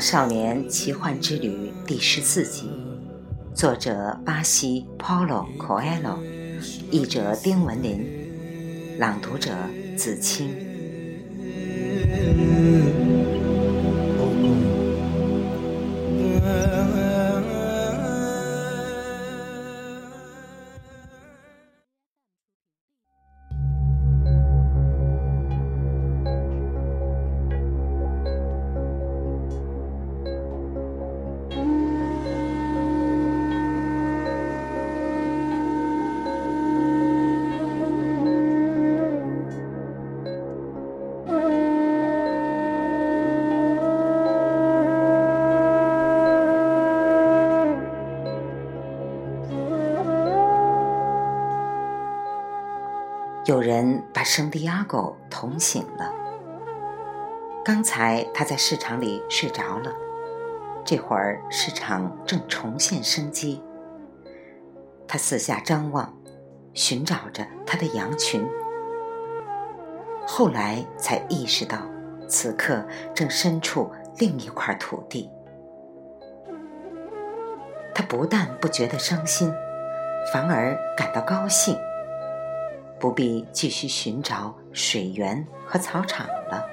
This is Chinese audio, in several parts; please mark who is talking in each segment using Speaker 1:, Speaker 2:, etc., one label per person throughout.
Speaker 1: 少年奇幻之旅》第十四集，作者巴西 Paulo Coelho，译者丁文林，朗读者子清。有人把圣地亚哥捅醒了。刚才他在市场里睡着了，这会儿市场正重现生机。他四下张望，寻找着他的羊群。后来才意识到，此刻正身处另一块土地。他不但不觉得伤心，反而感到高兴。不必继续寻找水源和草场了。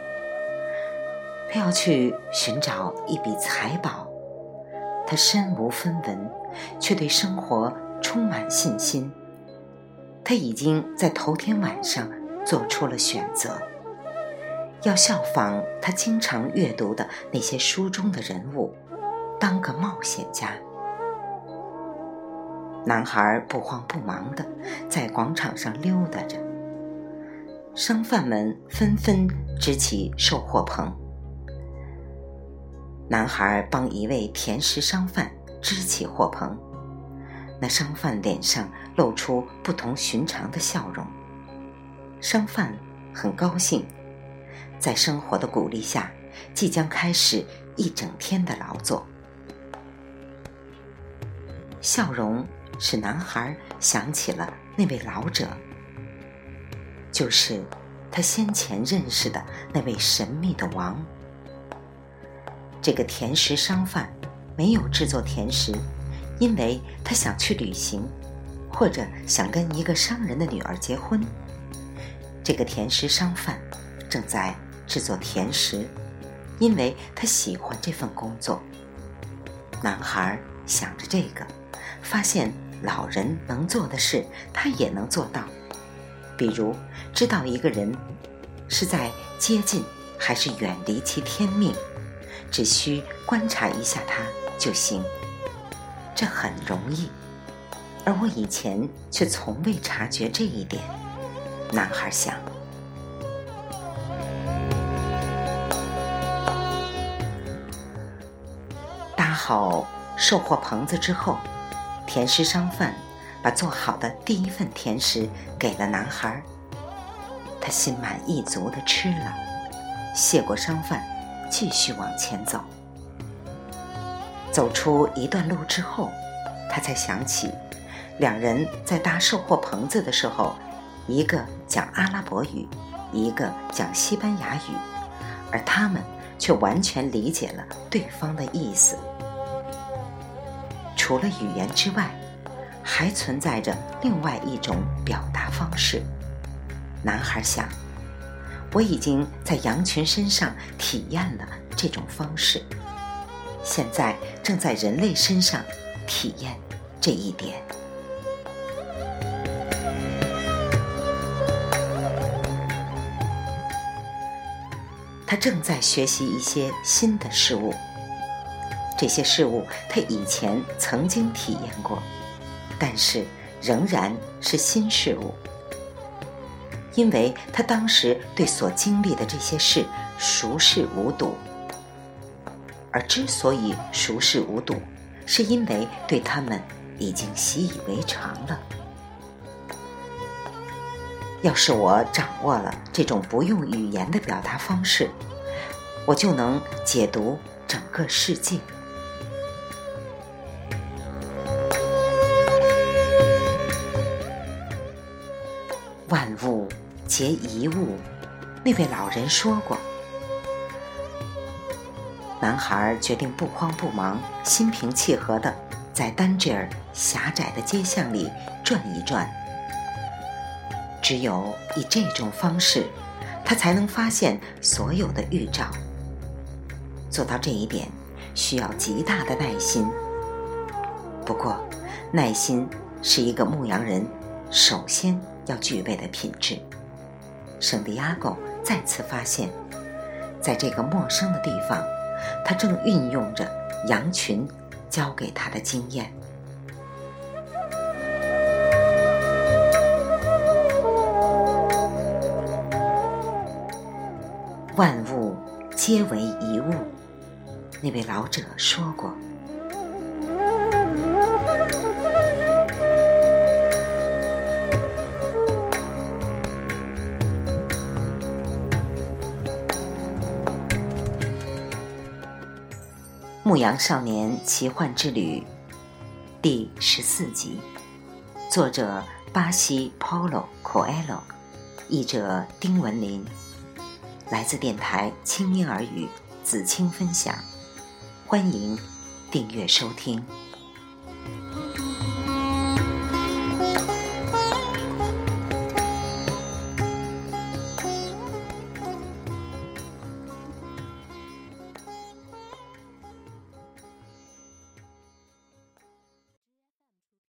Speaker 1: 他要去寻找一笔财宝。他身无分文，却对生活充满信心。他已经在头天晚上做出了选择，要效仿他经常阅读的那些书中的人物，当个冒险家。男孩不慌不忙地在广场上溜达着，商贩们纷纷支起售货棚。男孩帮一位甜食商贩支起货棚，那商贩脸上露出不同寻常的笑容。商贩很高兴，在生活的鼓励下，即将开始一整天的劳作。笑容。使男孩想起了那位老者，就是他先前认识的那位神秘的王。这个甜食商贩没有制作甜食，因为他想去旅行，或者想跟一个商人的女儿结婚。这个甜食商贩正在制作甜食，因为他喜欢这份工作。男孩想着这个，发现。老人能做的事，他也能做到。比如，知道一个人是在接近还是远离其天命，只需观察一下他就行。这很容易，而我以前却从未察觉这一点。男孩想。搭好售货棚子之后。甜食商贩把做好的第一份甜食给了男孩，他心满意足地吃了，谢过商贩，继续往前走。走出一段路之后，他才想起，两人在搭售货棚子的时候，一个讲阿拉伯语，一个讲西班牙语，而他们却完全理解了对方的意思。除了语言之外，还存在着另外一种表达方式。男孩想：“我已经在羊群身上体验了这种方式，现在正在人类身上体验这一点。”他正在学习一些新的事物。这些事物他以前曾经体验过，但是仍然是新事物，因为他当时对所经历的这些事熟视无睹。而之所以熟视无睹，是因为对他们已经习以为常了。要是我掌握了这种不用语言的表达方式，我就能解读整个世界。万物皆一物，那位老人说过。男孩决定不慌不忙、心平气和地在丹吉尔狭窄的街巷里转一转。只有以这种方式，他才能发现所有的预兆。做到这一点，需要极大的耐心。不过，耐心是一个牧羊人首先要具备的品质。圣地亚哥再次发现，在这个陌生的地方，他正运用着羊群教给他的经验。万物皆为一物。那位老者说过：“《牧羊少年奇幻之旅》第十四集，作者巴西 Polo Coelho，译者丁文林，来自电台轻音耳语子清分享。欢迎订阅收听。